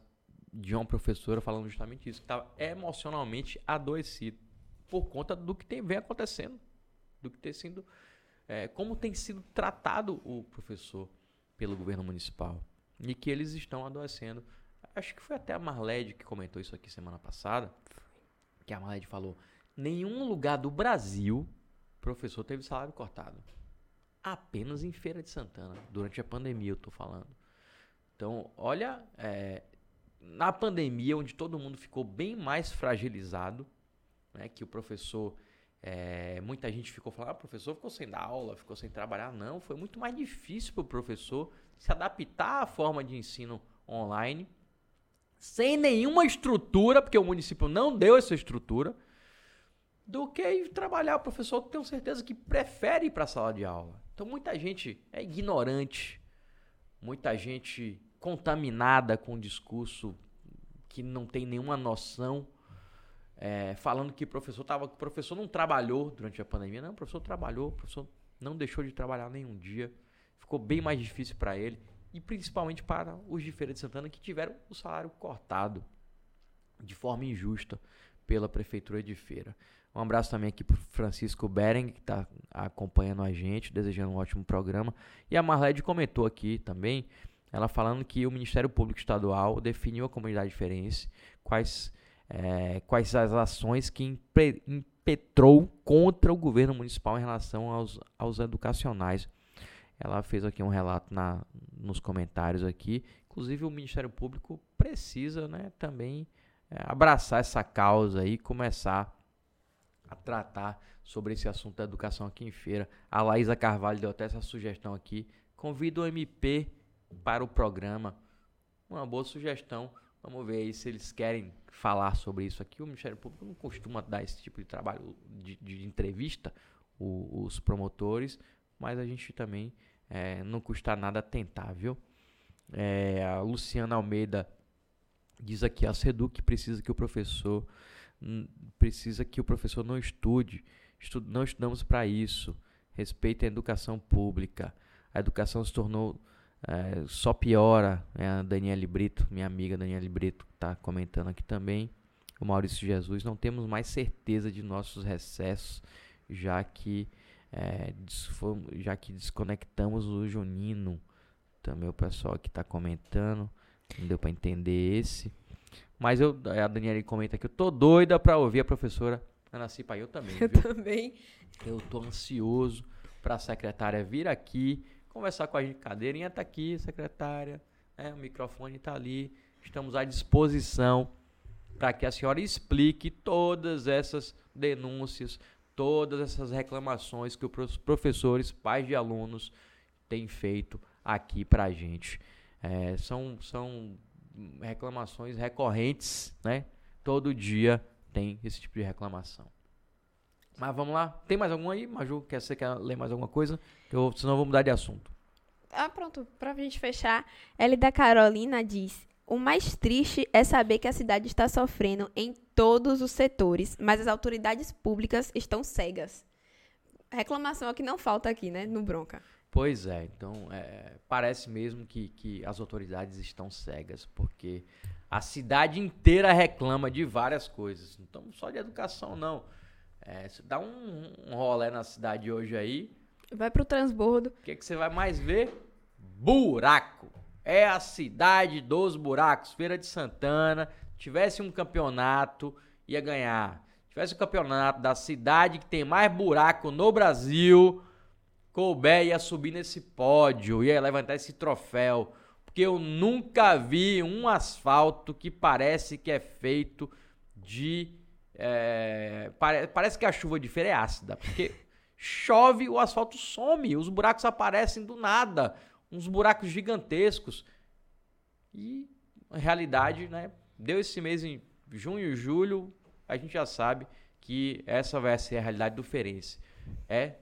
de uma professora falando justamente isso, que estava emocionalmente adoecido por conta do que tem, vem acontecendo, do que tem sido é, como tem sido tratado o professor pelo governo municipal e que eles estão adoecendo. Acho que foi até a Marlede que comentou isso aqui semana passada, que a Marlede falou, nenhum lugar do Brasil professor teve salário cortado. Apenas em Feira de Santana, durante a pandemia eu estou falando. Então, olha, é, na pandemia, onde todo mundo ficou bem mais fragilizado, né, que o professor, é, muita gente ficou falando, ah, o professor ficou sem dar aula, ficou sem trabalhar. Não, foi muito mais difícil para o professor se adaptar à forma de ensino online, sem nenhuma estrutura, porque o município não deu essa estrutura, do que trabalhar. O professor, tenho certeza que prefere ir para a sala de aula. Então, muita gente é ignorante, muita gente contaminada com um discurso que não tem nenhuma noção, é, falando que o professor tava, o professor não trabalhou durante a pandemia. Não, o professor trabalhou, o professor não deixou de trabalhar nenhum dia. Ficou bem mais difícil para ele e principalmente para os de Feira de Santana que tiveram o salário cortado de forma injusta pela prefeitura de Feira. Um abraço também aqui para Francisco Bering, que está acompanhando a gente, desejando um ótimo programa. E a Marlede comentou aqui também ela falando que o Ministério Público Estadual definiu a comunidade diferença, quais, é, quais as ações que impetrou contra o governo municipal em relação aos, aos educacionais. Ela fez aqui um relato na, nos comentários aqui. Inclusive o Ministério Público precisa né, também é, abraçar essa causa e começar a tratar sobre esse assunto da educação aqui em feira. A Laísa Carvalho deu até essa sugestão aqui. Convido o MP para o programa. Uma boa sugestão. Vamos ver aí se eles querem falar sobre isso aqui. O Ministério Público não costuma dar esse tipo de trabalho de, de entrevista, o, os promotores, mas a gente também é, não custa nada tentar, viu? É, a Luciana Almeida diz aqui, a Seduc precisa que o professor precisa que o professor não estude, estu, não estudamos para isso. Respeite a educação pública. A educação se tornou é, só piora. É a Daniele Brito, minha amiga Daniele Brito, está comentando aqui também. O Maurício Jesus, não temos mais certeza de nossos recessos, já que, é, já que desconectamos o Junino. Também o pessoal que está comentando, não deu para entender esse. Mas eu, a Daniela comenta aqui, eu tô doida para ouvir a professora Ana Cipa. Eu também. Eu viu? também. Eu tô ansioso para a secretária vir aqui conversar com a gente. Cadeirinha tá aqui, secretária. Né? O microfone tá ali. Estamos à disposição para que a senhora explique todas essas denúncias, todas essas reclamações que os professores, pais de alunos têm feito aqui para a gente. É, são, são reclamações recorrentes, né? Todo dia tem esse tipo de reclamação. Mas vamos lá. Tem mais algum aí, Maju? Quer, você quer ler mais alguma coisa? Eu, senão eu vou mudar de assunto. Ah, pronto. Pra gente fechar, L da Carolina diz: O mais triste é saber que a cidade está sofrendo em todos os setores, mas as autoridades públicas estão cegas. Reclamação é que não falta aqui, né? No Bronca. Pois é, então é, parece mesmo que, que as autoridades estão cegas, porque a cidade inteira reclama de várias coisas. Então, só de educação, não. É, você dá um, um rolé na cidade hoje aí. Vai pro transbordo. O que, que você vai mais ver? Buraco. É a cidade dos buracos. Feira de Santana. Tivesse um campeonato, ia ganhar. Tivesse um campeonato da cidade que tem mais buraco no Brasil, Colbert ia subir nesse pódio, ia levantar esse troféu. Porque eu nunca vi um asfalto que parece que é feito de é, pare, parece que a chuva de feira é ácida, porque chove, o asfalto some, os buracos aparecem do nada, uns buracos gigantescos. E a realidade, né? Deu esse mês em junho e julho, a gente já sabe que essa vai ser a realidade do Ferense. É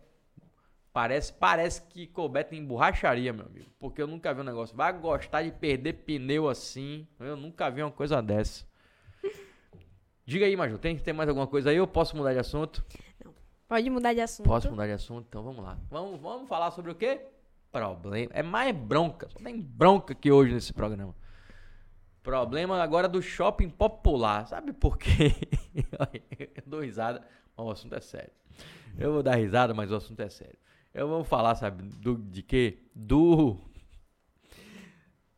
Parece, parece que Colbert tem borracharia, meu amigo. Porque eu nunca vi um negócio. Vai gostar de perder pneu assim. Eu nunca vi uma coisa dessa. Diga aí, Maju, tem, tem mais alguma coisa aí? Eu posso mudar de assunto? Não. Pode mudar de assunto. Posso mudar de assunto? Então vamos lá. Vamos, vamos falar sobre o quê? Problema. É mais bronca. Só tem bronca aqui hoje nesse programa. Problema agora do shopping popular. Sabe por quê? eu dou risada, mas o assunto é sério. Eu vou dar risada, mas o assunto é sério. Eu vou falar, sabe, do, de quê? Do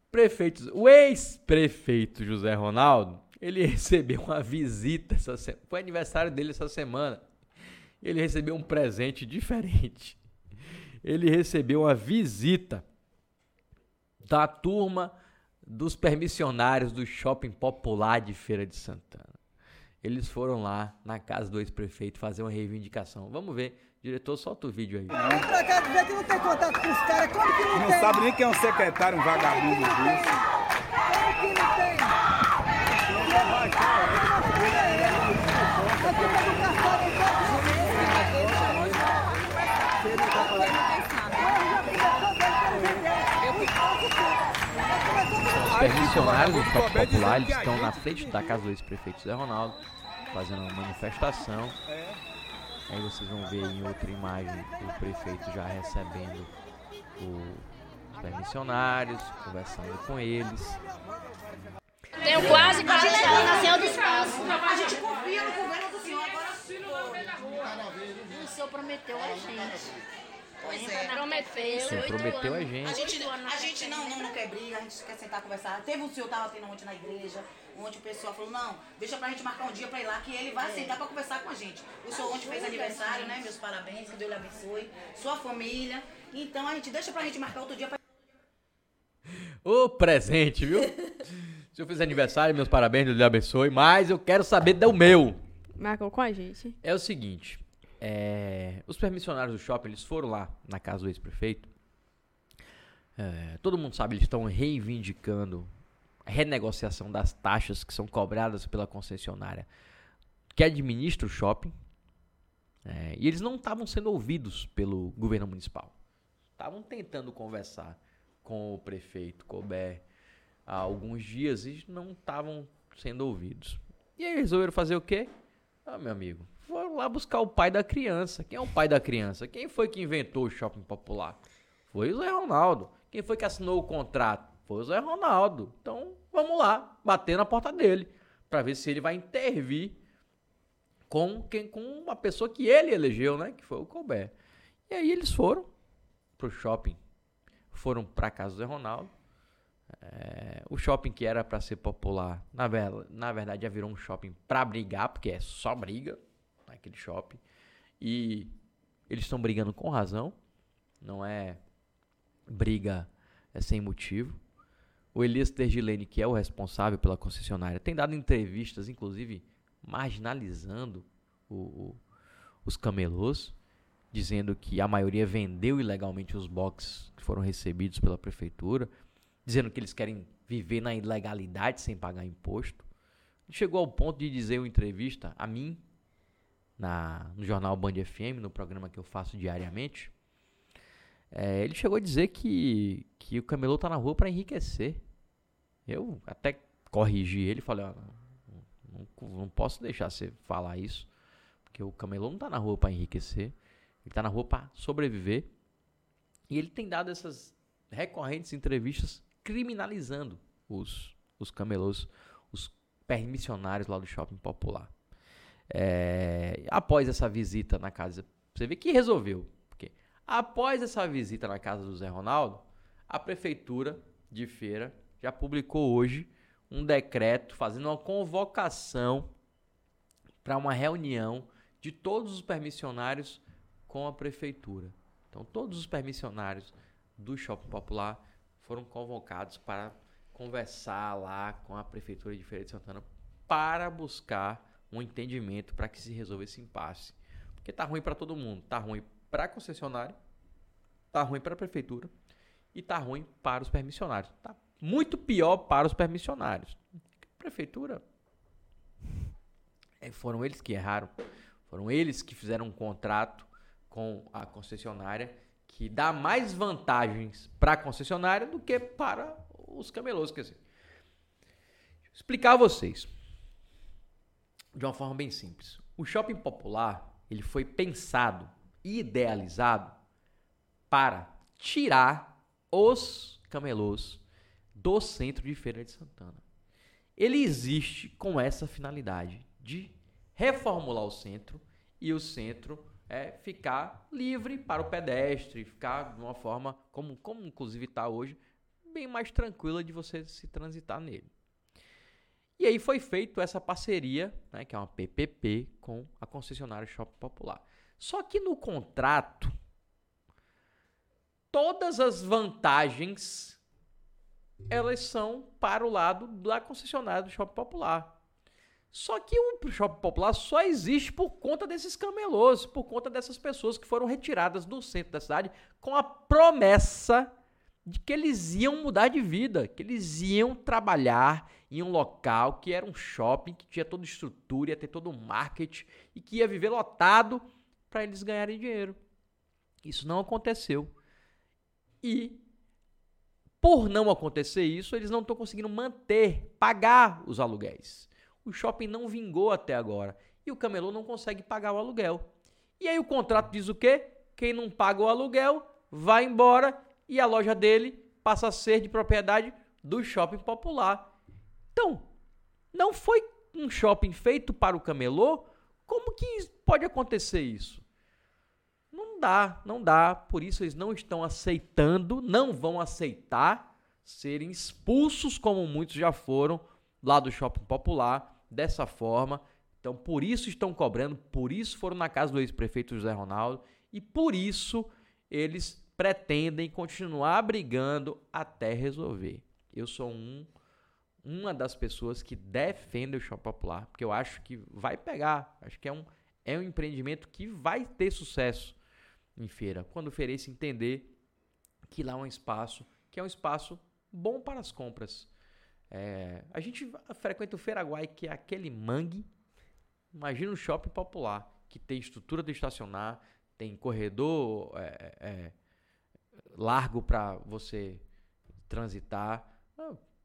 prefeito, o ex-prefeito José Ronaldo, ele recebeu uma visita, essa se... foi aniversário dele essa semana. Ele recebeu um presente diferente. Ele recebeu uma visita da turma dos permissionários do Shopping Popular de Feira de Santana. Eles foram lá na casa do ex-prefeito fazer uma reivindicação. Vamos ver. Diretor, solta o vídeo aí. Vem pra cá que não tem contato com os caras. Como que não, Não tem? sabe nem quem é um secretário, um vagabundo desse. Como que não tem? Aqui tá no cartão, Os permissionários do Shopping Popular eles estão na frente da casa do ex-prefeito Zé Ronaldo, fazendo uma manifestação. Aí vocês vão ver em outra imagem o prefeito já recebendo o- os permissionários, conversando com eles. Tenho quase 40 anos na Senhora do Espaço. A gente confia no governo do senhor, agora O senhor prometeu a gente. Pois é. Prometeu. Você prometeu a A gente. gente, a gente não, não, não quer briga, a gente quer sentar e conversar. Teve um senhor tava tendo ontem na igreja, ontem o pessoal falou, não, deixa pra gente marcar um dia pra ir lá, que ele vai sentar pra conversar com a gente. O senhor ontem fez aniversário, né? Meus parabéns, que Deus lhe abençoe, sua família. Então a gente deixa pra gente marcar outro dia pra Ô presente, viu? Se eu fiz aniversário, meus parabéns, Deus lhe abençoe. Mas eu quero saber do meu. Marcou com a gente. É o seguinte, é, os permissionários do shopping, eles foram lá na casa do ex-prefeito. É, todo mundo sabe, eles estão reivindicando a renegociação das taxas que são cobradas pela concessionária que administra o shopping. É, e eles não estavam sendo ouvidos pelo governo municipal. Estavam tentando conversar com o prefeito Colbert há alguns dias e não estavam sendo ouvidos. E aí resolveram fazer o quê? Ah, meu amigo, foram lá buscar o pai da criança. Quem é o pai da criança? Quem foi que inventou o shopping popular? Foi o Zé Ronaldo. Quem foi que assinou o contrato? Foi o Zé Ronaldo. Então, vamos lá, bater na porta dele, para ver se ele vai intervir com quem com uma pessoa que ele elegeu, né, que foi o Colbert. E aí eles foram pro shopping, foram para casa do Zé Ronaldo. É, o shopping que era para ser popular, na, ver- na verdade já virou um shopping para brigar, porque é só briga naquele shopping. E eles estão brigando com razão, não é briga é sem motivo. O Elias Tergilene, que é o responsável pela concessionária, tem dado entrevistas, inclusive marginalizando o- o- os camelôs, dizendo que a maioria vendeu ilegalmente os boxes que foram recebidos pela prefeitura, dizendo que eles querem viver na ilegalidade sem pagar imposto. Chegou ao ponto de dizer em entrevista a mim, na, no jornal Band FM, no programa que eu faço diariamente, é, ele chegou a dizer que, que o camelô tá na rua para enriquecer. Eu até corrigi ele, falei, ó, não, não- posso deixar você falar isso, porque o camelô não tá na rua para enriquecer, ele tá na rua para sobreviver. E ele tem dado essas recorrentes entrevistas criminalizando os, os camelôs, os permissionários lá do shopping popular. É, após essa visita na casa, você vê que resolveu. Porque após essa visita na casa do Zé Ronaldo, a prefeitura de Feira já publicou hoje um decreto fazendo uma convocação para uma reunião de todos os permissionários com a prefeitura. Então, todos os permissionários do Shopping Popular foram convocados para conversar lá com a prefeitura de Feira de Santana para buscar um entendimento para que se resolva esse impasse. Porque tá ruim para todo mundo, tá ruim para a concessionária, tá ruim para a prefeitura e tá ruim para os permissionários. Tá muito pior para os permissionários. A prefeitura é, foram eles que erraram, foram eles que fizeram um contrato com a concessionária que dá mais vantagens para a concessionária do que para os camelôs, quer dizer. Explicar a vocês de uma forma bem simples. O shopping popular, ele foi pensado e idealizado para tirar os camelôs do centro de Feira de Santana. Ele existe com essa finalidade de reformular o centro e o centro é ficar livre para o pedestre, ficar de uma forma, como, como inclusive está hoje, bem mais tranquila de você se transitar nele. E aí foi feito essa parceria, né, que é uma PPP, com a concessionária Shopping Popular. Só que no contrato, todas as vantagens elas são para o lado da concessionária do Shopping Popular. Só que o shopping popular só existe por conta desses camelôs, por conta dessas pessoas que foram retiradas do centro da cidade com a promessa de que eles iam mudar de vida, que eles iam trabalhar em um local que era um shopping, que tinha toda estrutura, ia ter todo um marketing e que ia viver lotado para eles ganharem dinheiro. Isso não aconteceu. E por não acontecer isso, eles não estão conseguindo manter, pagar os aluguéis o shopping não vingou até agora e o camelô não consegue pagar o aluguel. E aí o contrato diz o quê? Quem não paga o aluguel vai embora e a loja dele passa a ser de propriedade do shopping popular. Então, não foi um shopping feito para o camelô? Como que pode acontecer isso? Não dá, não dá. Por isso eles não estão aceitando, não vão aceitar serem expulsos como muitos já foram lá do shopping popular dessa forma. Então, por isso estão cobrando, por isso foram na casa do ex-prefeito José Ronaldo e por isso eles pretendem continuar brigando até resolver. Eu sou um uma das pessoas que defende o shopping popular, porque eu acho que vai pegar, acho que é um é um empreendimento que vai ter sucesso em feira, quando o feirense entender que lá é um espaço que é um espaço bom para as compras. É, a gente frequenta o Feiraguai, que é aquele mangue. Imagina um shopping popular, que tem estrutura de estacionar, tem corredor é, é, largo para você transitar.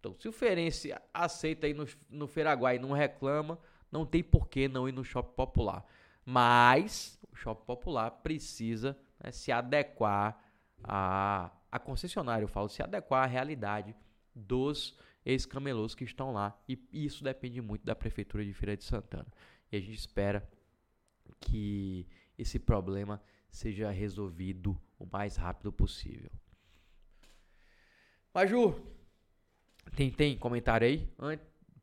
Então, se o feirense aceita ir no, no Feiraguai e não reclama, não tem por que não ir no shopping popular. Mas o shopping popular precisa né, se adequar a, a concessionária, eu falo, se adequar à realidade dos ex-camelôs que estão lá. E isso depende muito da Prefeitura de Feira de Santana. E a gente espera que esse problema seja resolvido o mais rápido possível. Maju, tem, tem comentário aí?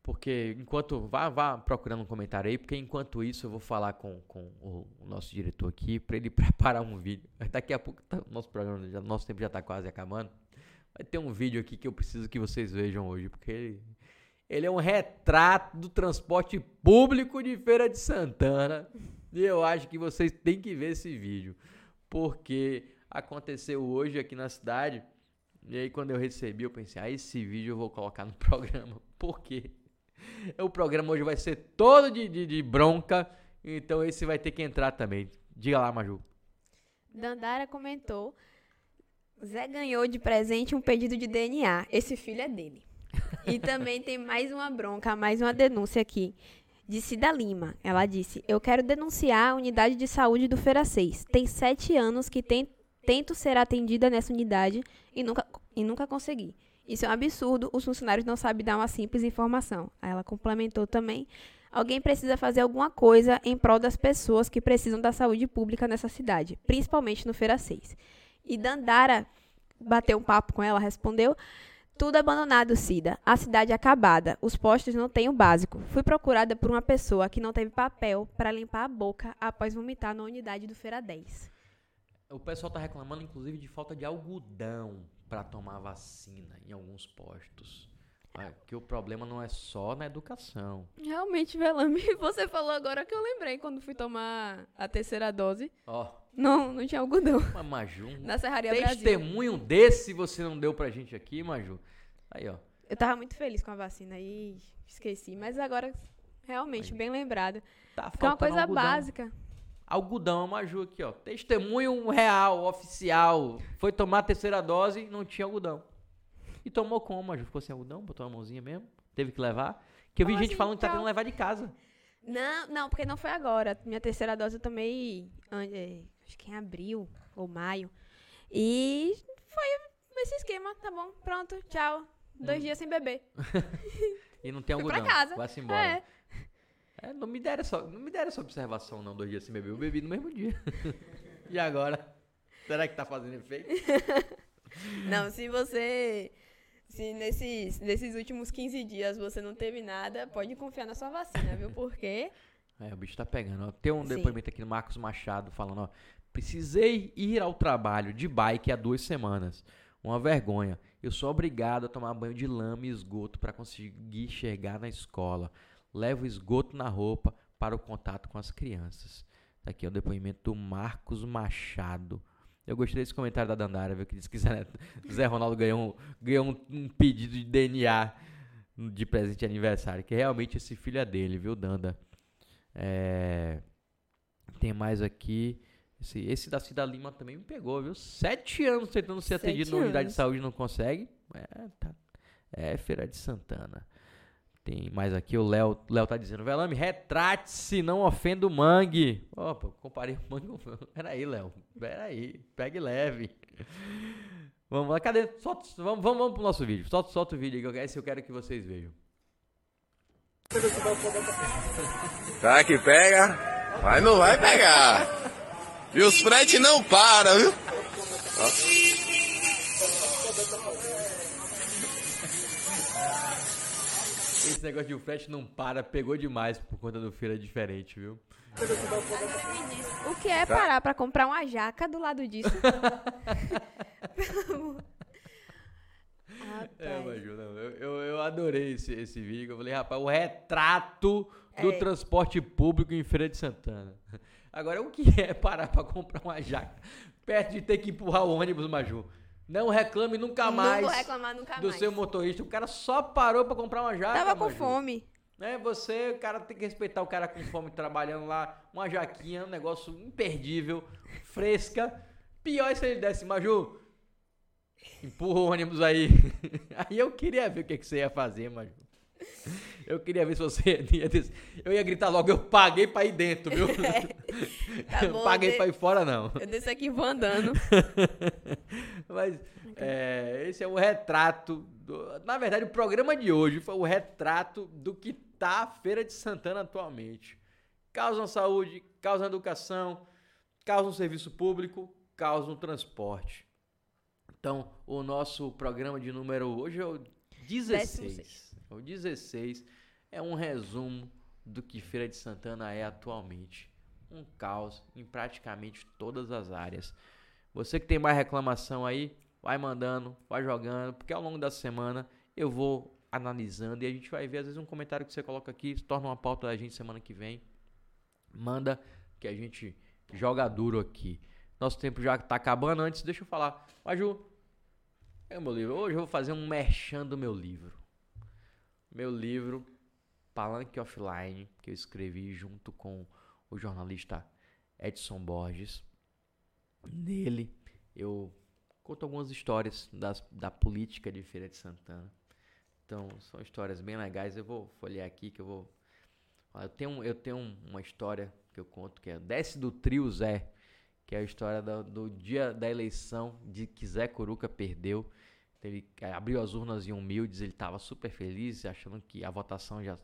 Porque enquanto. Vá, vá procurando um comentário aí, porque enquanto isso eu vou falar com, com o, o nosso diretor aqui para ele preparar um vídeo. Daqui a pouco tá, nosso programa, já, nosso tempo já está quase acabando. Vai ter um vídeo aqui que eu preciso que vocês vejam hoje, porque ele, ele é um retrato do transporte público de Feira de Santana. E eu acho que vocês têm que ver esse vídeo, porque aconteceu hoje aqui na cidade. E aí quando eu recebi, eu pensei, ah, esse vídeo eu vou colocar no programa. Por quê? O programa hoje vai ser todo de, de, de bronca, então esse vai ter que entrar também. Diga lá, Maju. Dandara comentou Zé ganhou de presente um pedido de DNA. Esse filho é dele. E também tem mais uma bronca, mais uma denúncia aqui. De Cida Lima. Ela disse: Eu quero denunciar a unidade de saúde do Feira 6. Tem sete anos que tem, tento ser atendida nessa unidade e nunca, e nunca consegui. Isso é um absurdo, os funcionários não sabem dar uma simples informação. Aí ela complementou também: Alguém precisa fazer alguma coisa em prol das pessoas que precisam da saúde pública nessa cidade, principalmente no Feira 6. E Dandara bateu um papo com ela, respondeu: Tudo abandonado, Cida. A cidade é acabada. Os postos não têm o básico. Fui procurada por uma pessoa que não teve papel para limpar a boca após vomitar na unidade do Feira 10. O pessoal está reclamando, inclusive, de falta de algodão para tomar vacina em alguns postos. É, que o problema não é só na educação. Realmente, Velame, você falou agora que eu lembrei quando fui tomar a terceira dose. Ó. Oh. Não, não tinha algodão. Mas, Maju, na Serraria testemunho Brasil. desse você não deu pra gente aqui, Maju. Aí, ó. Eu tava muito feliz com a vacina e esqueci. Mas agora, realmente, Aí. bem lembrado. Tá é uma coisa algodão. básica. Algodão, a Maju aqui, ó. Testemunho real, oficial. Foi tomar a terceira dose e não tinha algodão. E tomou como? Já ficou sem algodão? Botou uma mãozinha mesmo? Teve que levar? Que eu vi gente falando que tá tendo levar de casa. Não, não, porque não foi agora. Minha terceira dose eu tomei, é, acho que em abril ou maio. E foi esse esquema, tá bom, pronto, tchau. Dois hum. dias sem beber. e não tem algodão. Fui pra casa. Vai-se embora. É. É, não me deram essa, não me deram essa observação não, dois dias sem beber. Eu bebi no mesmo dia. e agora? Será que tá fazendo efeito? Não, se você. Se nesses, nesses últimos 15 dias você não teve nada, pode confiar na sua vacina, viu? Porque. É, o bicho tá pegando. ó. Tem um Sim. depoimento aqui do Marcos Machado falando, ó. Precisei ir ao trabalho de bike há duas semanas. Uma vergonha. Eu sou obrigado a tomar banho de lama e esgoto para conseguir chegar na escola. Levo esgoto na roupa para o contato com as crianças. Tá aqui é o depoimento do Marcos Machado. Eu gostei desse comentário da Dandara, viu? Que disse que Zé, Ronaldo ganhou, um, ganhou um, um pedido de DNA de presente de aniversário. Que realmente esse filho é dele, viu, Danda? É, tem mais aqui. Esse, esse da Cida Lima também me pegou, viu? Sete anos tentando ser Sete atendido na unidade de anos. saúde e não consegue. É, tá. é Feira de Santana. Tem mais aqui, o Léo, tá dizendo, Velame, retrate-se, não ofenda o mangue. Opa, comparei o mangue com... Peraí, Léo, peraí, pegue leve. Vamos lá, cadê? Solta, vamos, vamos, vamos pro nosso vídeo. Solta, solta o vídeo aí, que esse eu quero que vocês vejam. Tá que pega, mas não vai pegar. E os frete não para, viu? Esse negócio de o frete não para, pegou demais por conta do feira diferente, viu? O que é parar pra comprar uma jaca do lado disso? É, Rapaz. Maju, não, eu, eu, eu adorei esse, esse vídeo. Eu falei, rapaz, o retrato do É. transporte público em Feira de Santana. Agora, o que é parar pra comprar uma jaca perto de ter que empurrar o ônibus, Maju? Não reclame nunca Não mais vou reclamar nunca do mais. seu motorista. O cara só parou pra comprar uma jaca. Tava com Maju. fome. É, você, o cara tem que respeitar o cara com fome trabalhando lá, uma jaquinha, um negócio imperdível, fresca. Pior é se ele desse, Maju, empurra o ônibus aí. Aí eu queria ver o que, que você ia fazer, Maju. Eu queria ver se você ia Eu ia gritar logo, eu paguei pra ir dentro, viu? Tá Eu bom, paguei de- pra ir fora, não. Eu desse aqui vou andando. Mas é, esse é o retrato. do- na verdade, o programa de hoje foi o retrato do que tá a Feira de Santana atualmente. Caos na saúde, caos na educação, caos no serviço público, caos no transporte. Então, o nosso programa de número hoje é o 16. O 16 é um resumo do que Feira de Santana é atualmente. Um caos em praticamente todas as áreas. Você que tem mais reclamação aí, vai mandando, vai jogando, porque ao longo da semana eu vou analisando e a gente vai ver, às vezes, um comentário que você coloca aqui, se torna uma pauta da gente semana que vem. Manda que a gente joga duro aqui. Nosso tempo já tá acabando. Antes, deixa eu falar. Maju, é meu livro. Hoje eu vou fazer um merchan do meu livro. Meu livro, Palanque Offline, que eu escrevi junto com o jornalista Edson Borges. Nele eu conto algumas histórias das, da política de Feira de Santana. Então, são histórias bem legais. Eu vou folhear aqui que eu vou. Eu tenho, eu tenho um- uma história que eu conto que é Desce do Trio Zé, que é a história do, do dia da eleição de que Zé Coruca perdeu. Ele eh, abriu as urnas em humildes, ele estava super feliz, achando que a votação já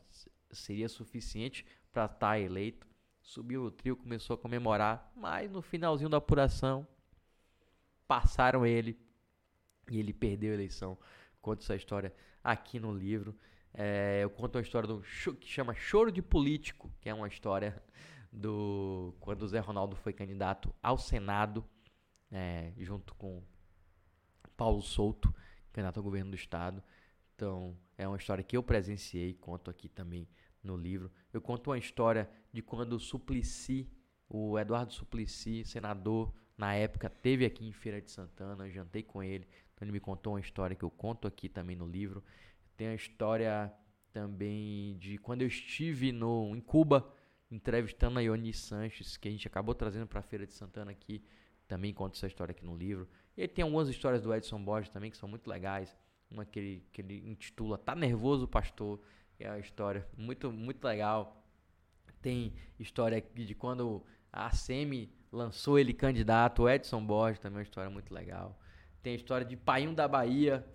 seria suficiente para estar eleito. Subiu no trio, começou a comemorar, mas no finalzinho da apuração passaram ele e ele perdeu a eleição. Conto essa história aqui no livro. É, eu conto a história do que chama Choro de Político, que é uma história do quando o Zé Ronaldo foi candidato ao Senado, é, junto com Paulo Souto, candidato ao governo do estado. Então, é uma história que eu presenciei, conto aqui também no livro. Eu conto uma história de quando o Suplicy, o Eduardo Suplicy, senador, na época, teve aqui em Feira de Santana, jantei com ele. Então, ele me contou uma história que eu conto aqui também no livro. Tem a história também de quando eu estive no, em Cuba, entrevistando a Ione Sanches, que a gente acabou trazendo para a Feira de Santana aqui. Também conto essa história aqui no livro. E aí tem algumas histórias do Edson Borges também que são muito legais. Uma que ele, que ele intitula Tá Nervoso, Pastor? É uma história muito, muito legal. Tem história de quando a ACM lançou ele candidato, o Edson Borges também é uma história muito legal. Tem a história de Painho da Bahia,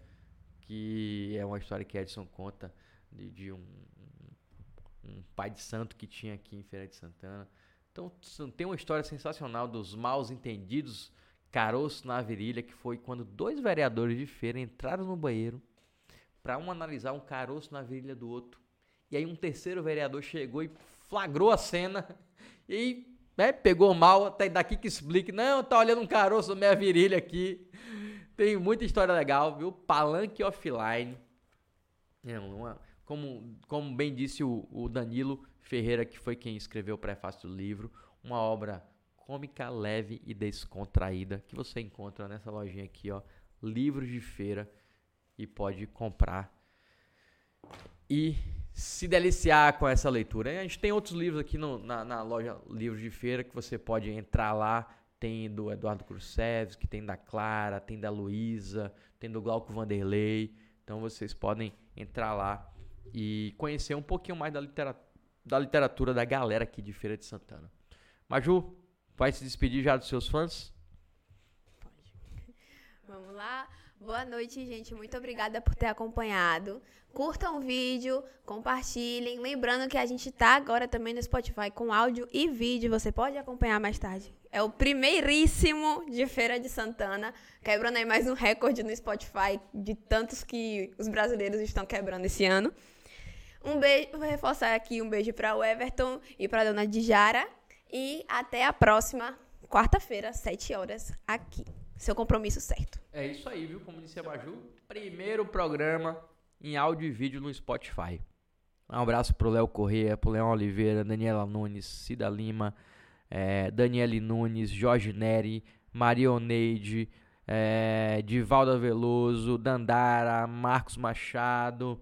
que é uma história que Edson conta de, de um, um pai de santo que tinha aqui em Feira de Santana. Então tem uma história sensacional dos mal entendidos caroço na virilha, que foi quando dois vereadores de feira entraram no banheiro para um analisar um caroço na virilha do outro. E aí um terceiro vereador chegou e flagrou a cena e né, pegou mal, até daqui que explique, não, tá olhando um caroço na minha virilha aqui. Tem muita história legal, viu? Palanque Offline. É uma, como, como bem disse o, o Danilo Ferreira, que foi quem escreveu o prefácio do livro, uma obra cômica, leve e descontraída que você encontra nessa lojinha aqui, ó, livros de feira e pode comprar e se deliciar com essa leitura. A gente tem outros livros aqui no, na, na, loja Livros de Feira que você pode entrar lá. Tem do Eduardo que tem da Clara, tem da Luísa, tem do Glauco Vanderlei. Então vocês podem entrar lá e conhecer um pouquinho mais da literatura, da literatura da galera aqui de Feira de Santana. Maju, vai se despedir já dos seus fãs? Pode. Vamos lá. Boa noite, gente. Muito obrigada por ter acompanhado. Curtam o vídeo, compartilhem. Lembrando que a gente está agora também no Spotify com áudio e vídeo. Você pode acompanhar mais tarde. É o primeiríssimo de Feira de Santana. Quebrando aí mais um recorde no Spotify de tantos que os brasileiros estão quebrando esse ano. Um beijo, vou reforçar aqui um beijo para o Everton e para a dona Dijara. E até a próxima quarta-feira, 7 horas, aqui seu compromisso certo. É isso aí, viu? Como disse a Baju, primeiro programa em áudio e vídeo no Spotify. Um abraço pro Léo Corrêa, pro Leão Oliveira, Daniela Nunes, Cida Lima, é, Daniele Nunes, Jorge Neri, Marioneide, é, Divalda Veloso, Dandara, Marcos Machado.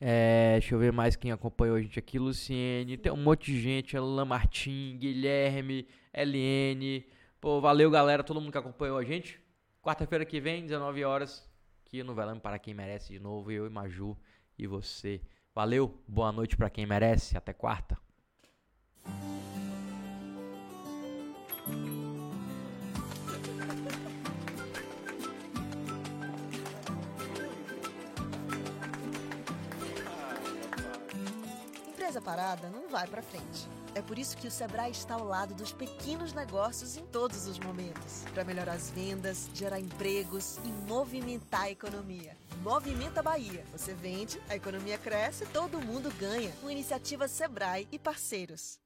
É, deixa eu ver mais quem acompanhou a gente aqui. Luciene, tem um monte de gente. Alain Martim, Guilherme, LN. Pô, valeu, galera, todo mundo que acompanhou a gente. Quarta-feira que vem, 19 horas, aqui no Velame para quem merece de novo, eu e Maju e você. Valeu, boa noite para quem merece, até quarta. Empresa parada não vai para frente. É por isso que o Sebrae está ao lado dos pequenos negócios em todos os momentos, para melhorar as vendas, gerar empregos e movimentar a economia. Movimenta Bahia. Você vende, a economia cresce, todo mundo ganha. Com iniciativa Sebrae e parceiros.